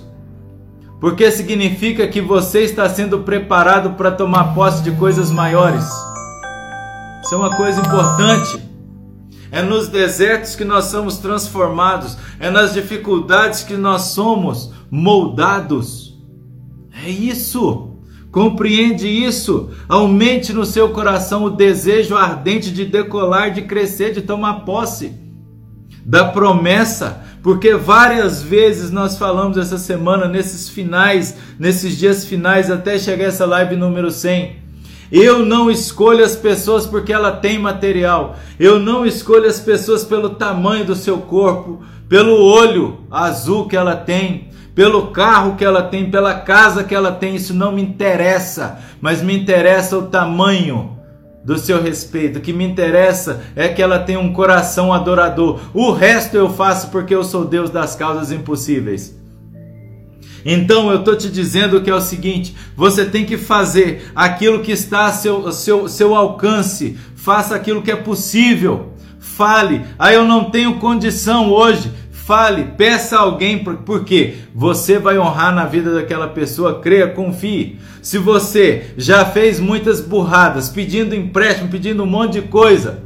porque significa que você está sendo preparado para tomar posse de coisas maiores. Isso é uma coisa importante. É nos desertos que nós somos transformados, é nas dificuldades que nós somos moldados. É isso. Compreende isso. Aumente no seu coração o desejo ardente de decolar, de crescer, de tomar posse da promessa porque várias vezes nós falamos essa semana, nesses finais, nesses dias finais, até chegar essa live número 100. Eu não escolho as pessoas porque ela tem material. Eu não escolho as pessoas pelo tamanho do seu corpo, pelo olho azul que ela tem, pelo carro que ela tem, pela casa que ela tem. Isso não me interessa, mas me interessa o tamanho do seu respeito. O que me interessa é que ela tenha um coração adorador. O resto eu faço porque eu sou Deus das causas impossíveis. Então eu estou te dizendo que é o seguinte: você tem que fazer aquilo que está a seu, seu, seu alcance, faça aquilo que é possível. Fale, ah, eu não tenho condição hoje. Fale, peça a alguém, porque você vai honrar na vida daquela pessoa, creia, confie. Se você já fez muitas burradas, pedindo empréstimo, pedindo um monte de coisa,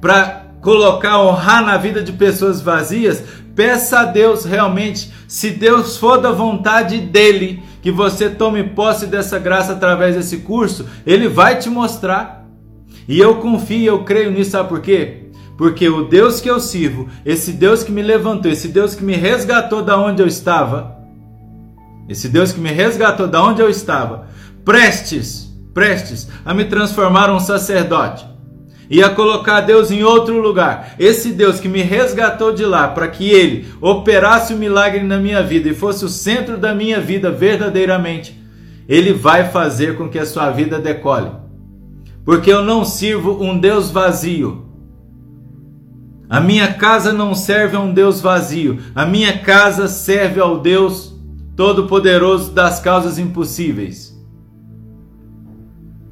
para colocar, honrar na vida de pessoas vazias, peça a Deus realmente, se Deus for da vontade dele, que você tome posse dessa graça através desse curso, ele vai te mostrar. E eu confio, eu creio nisso, sabe por quê? Porque o Deus que eu sirvo, esse Deus que me levantou, esse Deus que me resgatou da onde eu estava, esse Deus que me resgatou da onde eu estava, prestes, prestes a me transformar um sacerdote ia colocar Deus em outro lugar. Esse Deus que me resgatou de lá para que ele operasse o um milagre na minha vida e fosse o centro da minha vida verdadeiramente, ele vai fazer com que a sua vida decole. Porque eu não sirvo um Deus vazio. A minha casa não serve a um Deus vazio. A minha casa serve ao Deus Todo-Poderoso das causas impossíveis.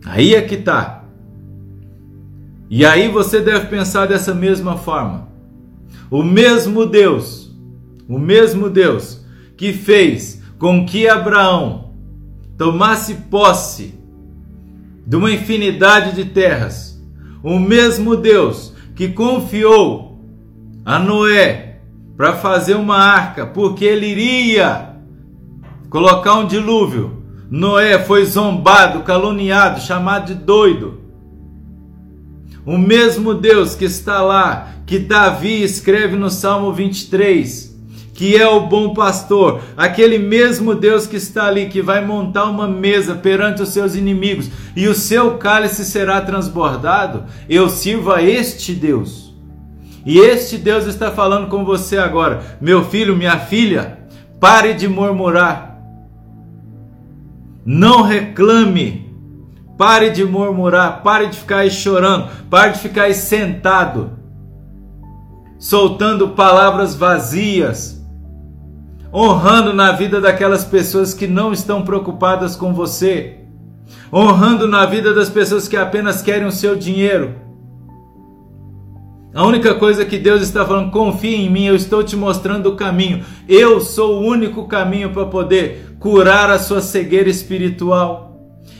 Aí é que está. E aí você deve pensar dessa mesma forma. O mesmo Deus, o mesmo Deus que fez com que Abraão tomasse posse de uma infinidade de terras, o mesmo Deus que confiou a Noé para fazer uma arca, porque ele iria colocar um dilúvio. Noé foi zombado, caluniado, chamado de doido. O mesmo Deus que está lá, que Davi escreve no Salmo 23, que é o bom pastor, aquele mesmo Deus que está ali, que vai montar uma mesa perante os seus inimigos e o seu cálice será transbordado, eu sirvo a este Deus. E este Deus está falando com você agora, meu filho, minha filha, pare de murmurar, não reclame. Pare de murmurar, pare de ficar aí chorando, pare de ficar aí sentado, soltando palavras vazias, honrando na vida daquelas pessoas que não estão preocupadas com você, honrando na vida das pessoas que apenas querem o seu dinheiro. A única coisa que Deus está falando, confie em mim, eu estou te mostrando o caminho. Eu sou o único caminho para poder curar a sua cegueira espiritual.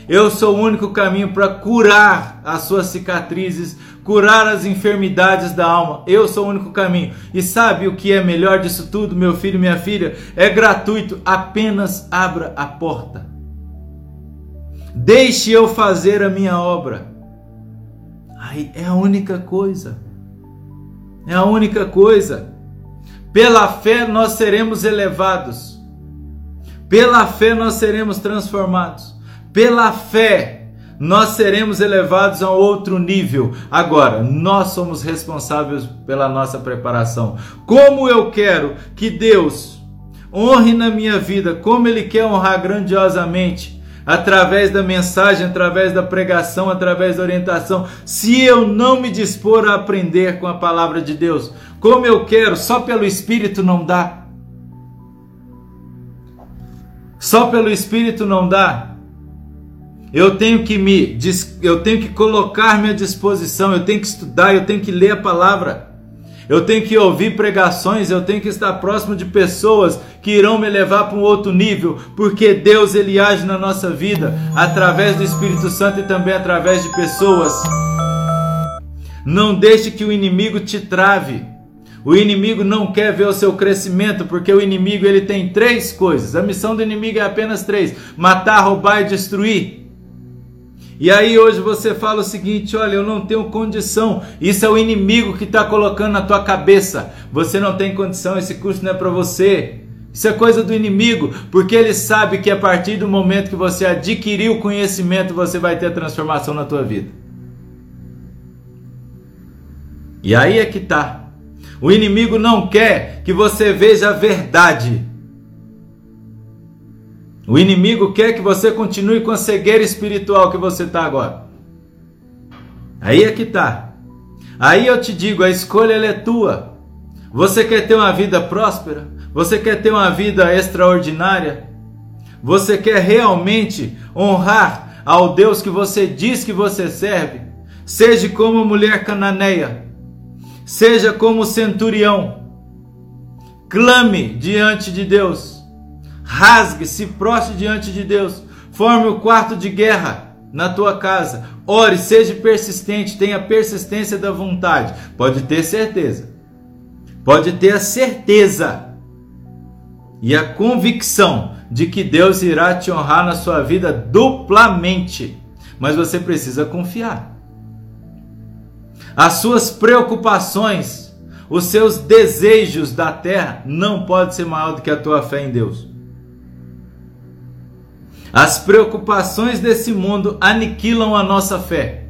Eu sou o único caminho para curar as suas cicatrizes, curar as enfermidades da alma. Eu sou o único caminho. E sabe o que é melhor disso tudo, meu filho, minha filha? É gratuito. Apenas abra a porta. Deixe eu fazer a minha obra. Aí é a única coisa. É a única coisa. Pela fé nós seremos elevados. Pela fé nós seremos transformados. Pela fé, nós seremos elevados a outro nível. Agora, nós somos responsáveis pela nossa preparação. Como eu quero que Deus honre na minha vida, como Ele quer honrar grandiosamente, através da mensagem, através da pregação, através da orientação, se eu não me dispor a aprender com a palavra de Deus, como eu quero, só pelo Espírito não dá. Só pelo Espírito não dá. Eu tenho que me, eu tenho que colocar-me à disposição, eu tenho que estudar, eu tenho que ler a palavra. Eu tenho que ouvir pregações, eu tenho que estar próximo de pessoas que irão me levar para um outro nível, porque Deus ele age na nossa vida através do Espírito Santo e também através de pessoas. Não deixe que o inimigo te trave. O inimigo não quer ver o seu crescimento, porque o inimigo ele tem três coisas. A missão do inimigo é apenas três: matar, roubar e destruir. E aí hoje você fala o seguinte: olha, eu não tenho condição. Isso é o inimigo que está colocando na tua cabeça. Você não tem condição, esse curso não é para você. Isso é coisa do inimigo, porque ele sabe que a partir do momento que você adquirir o conhecimento, você vai ter transformação na tua vida. E aí é que tá. O inimigo não quer que você veja a verdade. O inimigo quer que você continue com a cegueira espiritual que você está agora. Aí é que está. Aí eu te digo, a escolha é tua. Você quer ter uma vida próspera? Você quer ter uma vida extraordinária? Você quer realmente honrar ao Deus que você diz que você serve? Seja como a mulher cananeia, seja como o centurião. clame diante de Deus, rasgue, se prostre diante de Deus, forme o quarto de guerra na tua casa, ore, seja persistente, tenha persistência da vontade. Pode ter certeza, pode ter a certeza e a convicção de que Deus irá te honrar na sua vida duplamente, mas você precisa confiar. As suas preocupações, os seus desejos da terra não podem ser maior do que a tua fé em Deus. As preocupações desse mundo aniquilam a nossa fé.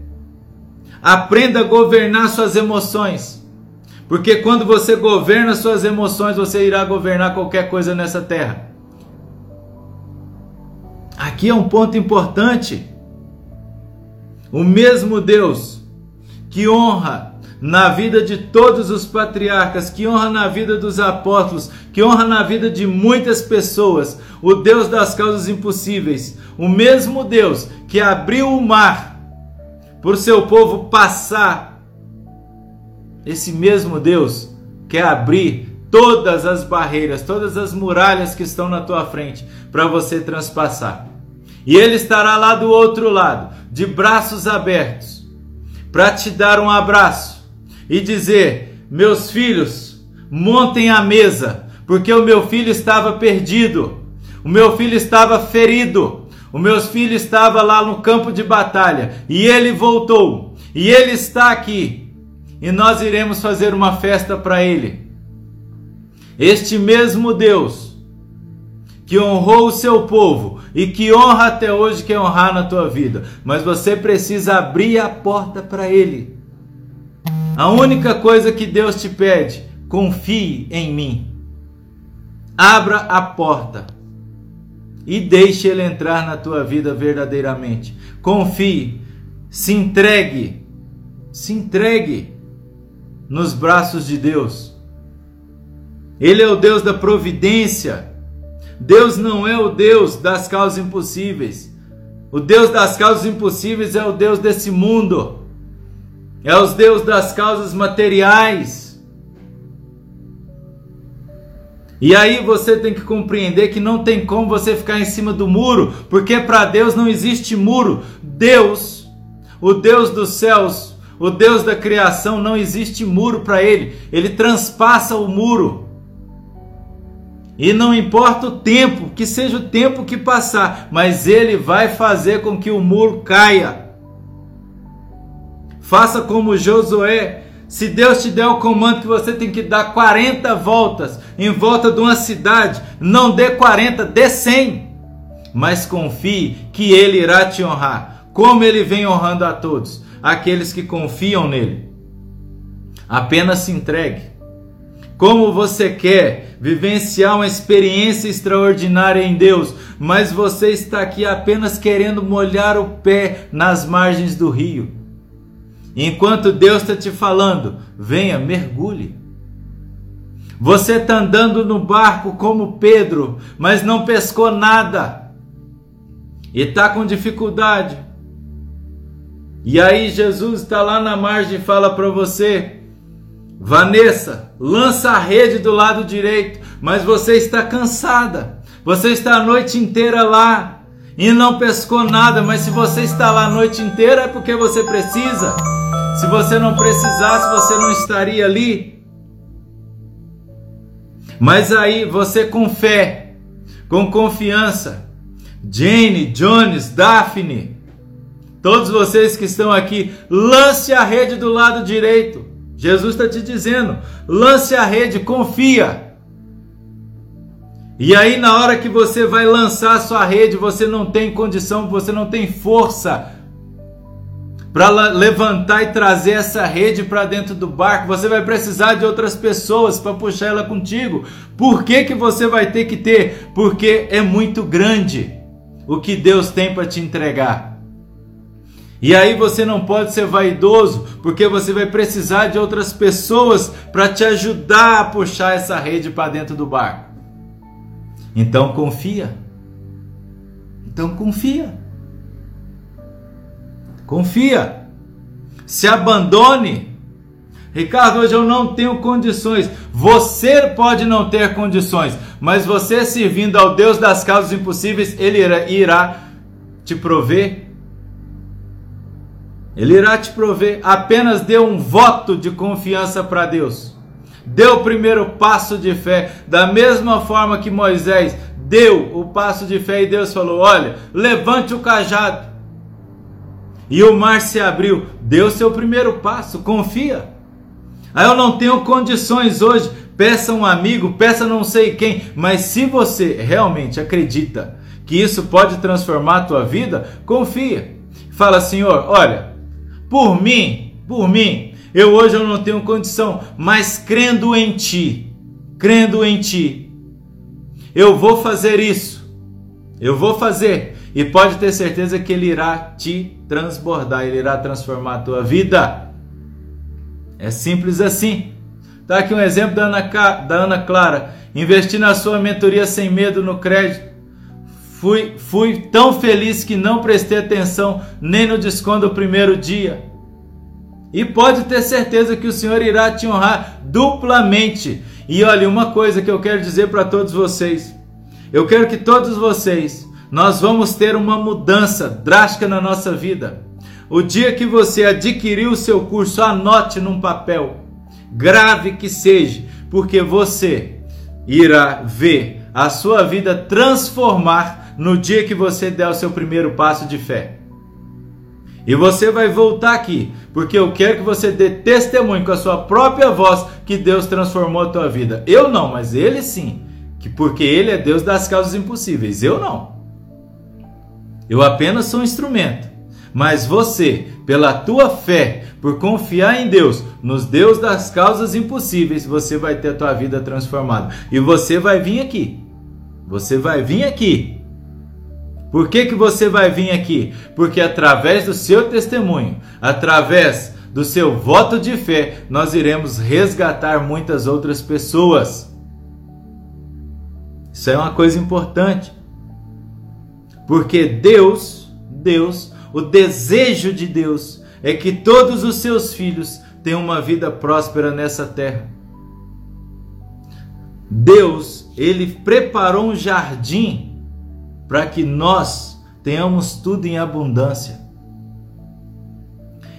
Aprenda a governar suas emoções. Porque quando você governa suas emoções, você irá governar qualquer coisa nessa terra. Aqui é um ponto importante. O mesmo Deus que honra na vida de todos os patriarcas, que honra na vida dos apóstolos, que honra na vida de muitas pessoas, o Deus das causas impossíveis, o mesmo Deus que abriu o mar por seu povo passar, esse mesmo Deus quer abrir todas as barreiras, todas as muralhas que estão na tua frente para você transpassar. E ele estará lá do outro lado, de braços abertos para te dar um abraço e dizer: Meus filhos, montem a mesa, porque o meu filho estava perdido, o meu filho estava ferido, o meu filho estava lá no campo de batalha e ele voltou, e ele está aqui, e nós iremos fazer uma festa para ele. Este mesmo Deus que honrou o seu povo e que honra até hoje quer honrar na tua vida, mas você precisa abrir a porta para ele. A única coisa que Deus te pede, confie em mim. Abra a porta e deixe ele entrar na tua vida verdadeiramente. Confie, se entregue, se entregue nos braços de Deus. Ele é o Deus da providência. Deus não é o Deus das causas impossíveis. O Deus das causas impossíveis é o Deus desse mundo. É o Deus das causas materiais. E aí você tem que compreender que não tem como você ficar em cima do muro, porque para Deus não existe muro. Deus, o Deus dos céus, o Deus da criação, não existe muro para ele. Ele transpassa o muro. E não importa o tempo, que seja o tempo que passar, mas ele vai fazer com que o muro caia. Faça como Josué. Se Deus te der o comando que você tem que dar 40 voltas em volta de uma cidade, não dê 40, dê 100. Mas confie que ele irá te honrar, como ele vem honrando a todos, aqueles que confiam nele. Apenas se entregue. Como você quer vivenciar uma experiência extraordinária em Deus, mas você está aqui apenas querendo molhar o pé nas margens do rio. Enquanto Deus está te falando, venha, mergulhe. Você está andando no barco como Pedro, mas não pescou nada e está com dificuldade. E aí Jesus está lá na margem e fala para você: Vanessa, lança a rede do lado direito, mas você está cansada. Você está a noite inteira lá e não pescou nada, mas se você está lá a noite inteira é porque você precisa. Se você não precisasse, você não estaria ali. Mas aí você com fé, com confiança, Jane, Jones, Daphne, todos vocês que estão aqui, lance a rede do lado direito. Jesus está te dizendo: lance a rede, confia. E aí, na hora que você vai lançar sua rede, você não tem condição, você não tem força para levantar e trazer essa rede para dentro do barco. Você vai precisar de outras pessoas para puxar ela contigo. Por que, que você vai ter que ter? Porque é muito grande o que Deus tem para te entregar. E aí você não pode ser vaidoso, porque você vai precisar de outras pessoas para te ajudar a puxar essa rede para dentro do barco. Então confia. Então confia. Confia. Se abandone. Ricardo, hoje eu não tenho condições. Você pode não ter condições, mas você servindo ao Deus das causas impossíveis, ele irá, irá te prover. Ele irá te prover. Apenas dê um voto de confiança para Deus. Dê o primeiro passo de fé, da mesma forma que Moisés deu o passo de fé e Deus falou: Olha, levante o cajado. E o mar se abriu. Deu seu primeiro passo, confia. Aí eu não tenho condições hoje. Peça um amigo, peça não sei quem, mas se você realmente acredita que isso pode transformar a tua vida, confia. Fala, Senhor, olha, por mim, por mim, eu hoje eu não tenho condição, mas crendo em ti, crendo em ti, eu vou fazer isso. Eu vou fazer e pode ter certeza que ele irá te transbordar, ele irá transformar a tua vida. É simples assim. Tá aqui um exemplo da Ana, da Ana Clara. Investi na sua mentoria sem medo no crédito. Fui, fui tão feliz que não prestei atenção nem no desconto do primeiro dia. E pode ter certeza que o Senhor irá te honrar duplamente. E olha, uma coisa que eu quero dizer para todos vocês. Eu quero que todos vocês nós vamos ter uma mudança drástica na nossa vida. O dia que você adquirir o seu curso, anote num papel, grave que seja, porque você irá ver a sua vida transformar no dia que você der o seu primeiro passo de fé. E você vai voltar aqui, porque eu quero que você dê testemunho com a sua própria voz que Deus transformou a tua vida. Eu não, mas ele sim, que porque ele é Deus das causas impossíveis. Eu não. Eu apenas sou um instrumento. Mas você, pela tua fé, por confiar em Deus, nos Deus das causas impossíveis, você vai ter a tua vida transformada. E você vai vir aqui. Você vai vir aqui. Por que, que você vai vir aqui? Porque através do seu testemunho, através do seu voto de fé, nós iremos resgatar muitas outras pessoas. Isso é uma coisa importante. Porque Deus, Deus, o desejo de Deus é que todos os seus filhos tenham uma vida próspera nessa terra. Deus, ele preparou um jardim para que nós tenhamos tudo em abundância.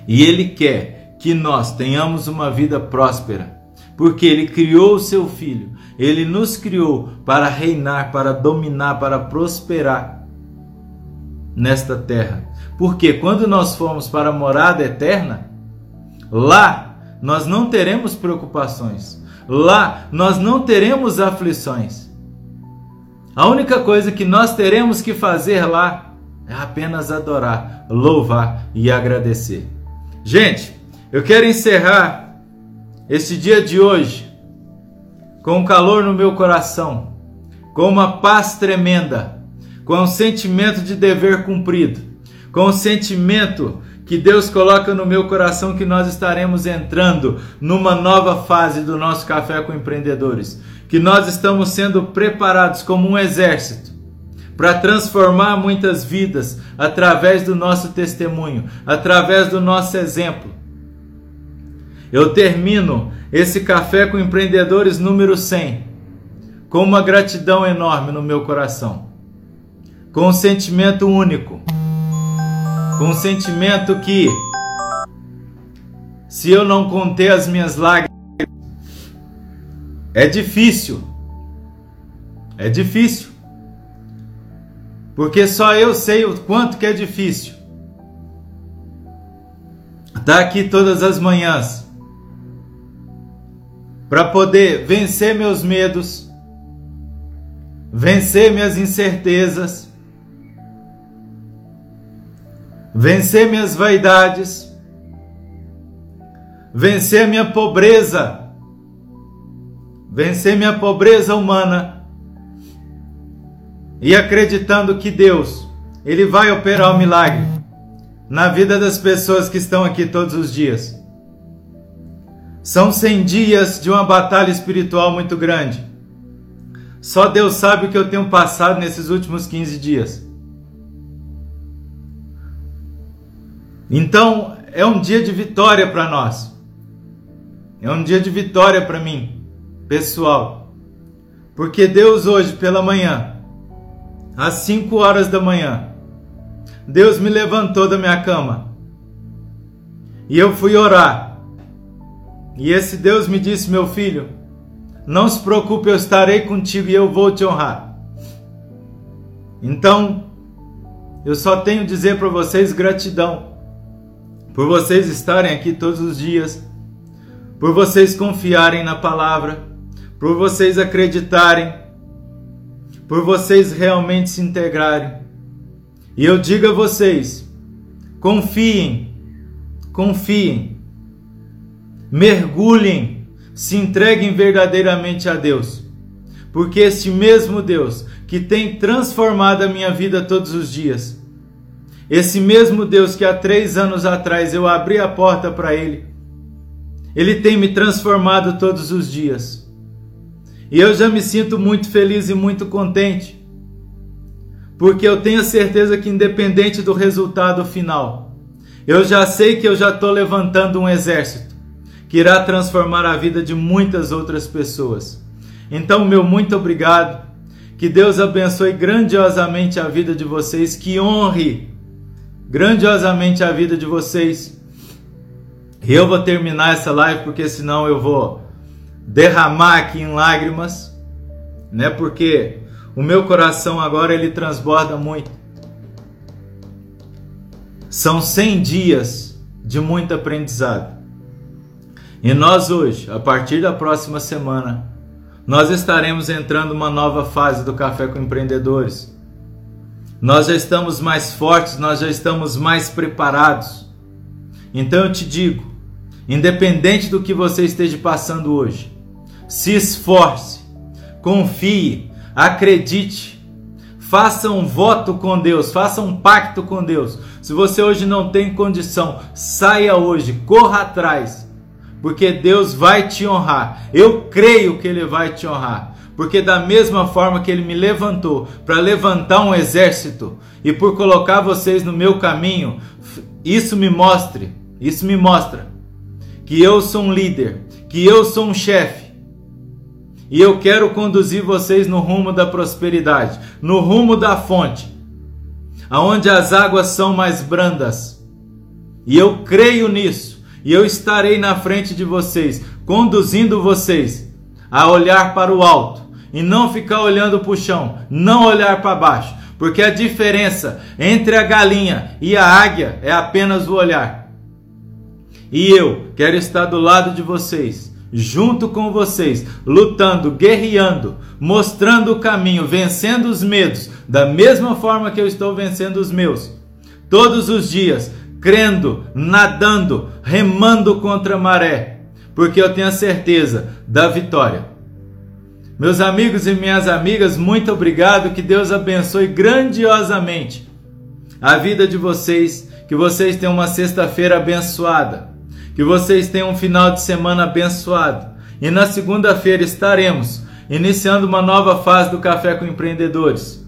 E ele quer que nós tenhamos uma vida próspera, porque ele criou o seu filho, ele nos criou para reinar, para dominar, para prosperar nesta terra. Porque quando nós formos para a morada eterna, lá nós não teremos preocupações, lá nós não teremos aflições. A única coisa que nós teremos que fazer lá é apenas adorar, louvar e agradecer. Gente, eu quero encerrar esse dia de hoje com um calor no meu coração, com uma paz tremenda com o sentimento de dever cumprido, com o sentimento que Deus coloca no meu coração que nós estaremos entrando numa nova fase do nosso Café com Empreendedores, que nós estamos sendo preparados como um exército para transformar muitas vidas através do nosso testemunho, através do nosso exemplo. Eu termino esse Café com Empreendedores número 100 com uma gratidão enorme no meu coração com um sentimento único, com um sentimento que, se eu não conter as minhas lágrimas, é difícil, é difícil, porque só eu sei o quanto que é difícil. Estar aqui todas as manhãs. Para poder vencer meus medos, vencer minhas incertezas, vencer minhas vaidades, vencer minha pobreza, vencer minha pobreza humana e acreditando que Deus, ele vai operar o um milagre na vida das pessoas que estão aqui todos os dias. São 100 dias de uma batalha espiritual muito grande. Só Deus sabe o que eu tenho passado nesses últimos 15 dias. Então é um dia de vitória para nós. É um dia de vitória para mim, pessoal. Porque Deus hoje pela manhã, às 5 horas da manhã, Deus me levantou da minha cama. E eu fui orar. E esse Deus me disse, meu filho, não se preocupe, eu estarei contigo e eu vou te honrar. Então, eu só tenho dizer para vocês gratidão por vocês estarem aqui todos os dias, por vocês confiarem na palavra, por vocês acreditarem, por vocês realmente se integrarem. E eu digo a vocês: confiem, confiem, mergulhem, se entreguem verdadeiramente a Deus, porque este mesmo Deus que tem transformado a minha vida todos os dias, esse mesmo Deus que há três anos atrás eu abri a porta para Ele, Ele tem me transformado todos os dias. E eu já me sinto muito feliz e muito contente, porque eu tenho certeza que, independente do resultado final, eu já sei que eu já estou levantando um exército que irá transformar a vida de muitas outras pessoas. Então, meu muito obrigado. Que Deus abençoe grandiosamente a vida de vocês, que honre grandiosamente a vida de vocês. E eu vou terminar essa live porque senão eu vou derramar aqui em lágrimas, né? Porque o meu coração agora ele transborda muito. São 100 dias de muito aprendizado. E nós hoje, a partir da próxima semana, nós estaremos entrando uma nova fase do Café com Empreendedores nós já estamos mais fortes, nós já estamos mais preparados. Então eu te digo, independente do que você esteja passando hoje, se esforce, confie, acredite, faça um voto com Deus, faça um pacto com Deus. Se você hoje não tem condição, saia hoje, corra atrás, porque Deus vai te honrar. Eu creio que Ele vai te honrar porque da mesma forma que ele me levantou para levantar um exército e por colocar vocês no meu caminho, isso me mostre, isso me mostra que eu sou um líder, que eu sou um chefe. E eu quero conduzir vocês no rumo da prosperidade, no rumo da fonte, aonde as águas são mais brandas. E eu creio nisso, e eu estarei na frente de vocês, conduzindo vocês a olhar para o alto, e não ficar olhando para o chão, não olhar para baixo, porque a diferença entre a galinha e a águia é apenas o olhar. E eu quero estar do lado de vocês, junto com vocês, lutando, guerreando, mostrando o caminho, vencendo os medos, da mesma forma que eu estou vencendo os meus. Todos os dias, crendo, nadando, remando contra a maré, porque eu tenho a certeza da vitória. Meus amigos e minhas amigas, muito obrigado. Que Deus abençoe grandiosamente a vida de vocês. Que vocês tenham uma sexta-feira abençoada. Que vocês tenham um final de semana abençoado. E na segunda-feira estaremos iniciando uma nova fase do Café com Empreendedores.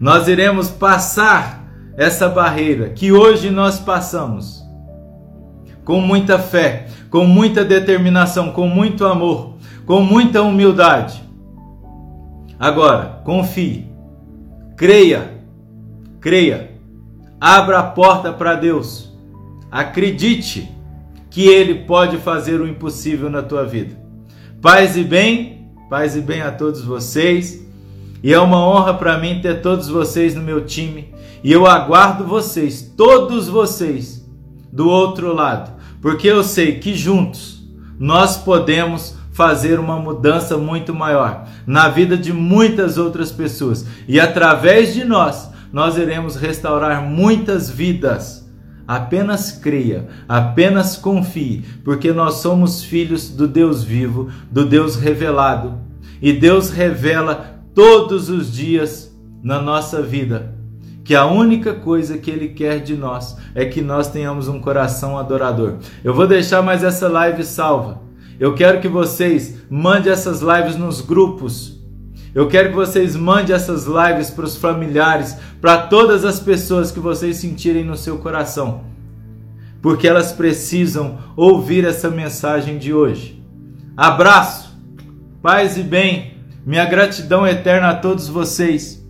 Nós iremos passar essa barreira que hoje nós passamos com muita fé, com muita determinação, com muito amor com muita humildade. Agora, confie, creia, creia, abra a porta para Deus, acredite que Ele pode fazer o impossível na tua vida. Paz e bem, paz e bem a todos vocês. E é uma honra para mim ter todos vocês no meu time. E eu aguardo vocês, todos vocês, do outro lado, porque eu sei que juntos nós podemos fazer uma mudança muito maior na vida de muitas outras pessoas. E através de nós, nós iremos restaurar muitas vidas. Apenas creia, apenas confie, porque nós somos filhos do Deus vivo, do Deus revelado. E Deus revela todos os dias na nossa vida que a única coisa que Ele quer de nós é que nós tenhamos um coração adorador. Eu vou deixar mais essa live salva. Eu quero que vocês mandem essas lives nos grupos. Eu quero que vocês mandem essas lives para os familiares, para todas as pessoas que vocês sentirem no seu coração. porque elas precisam ouvir essa mensagem de hoje. Abraço, paz e bem, minha gratidão eterna a todos vocês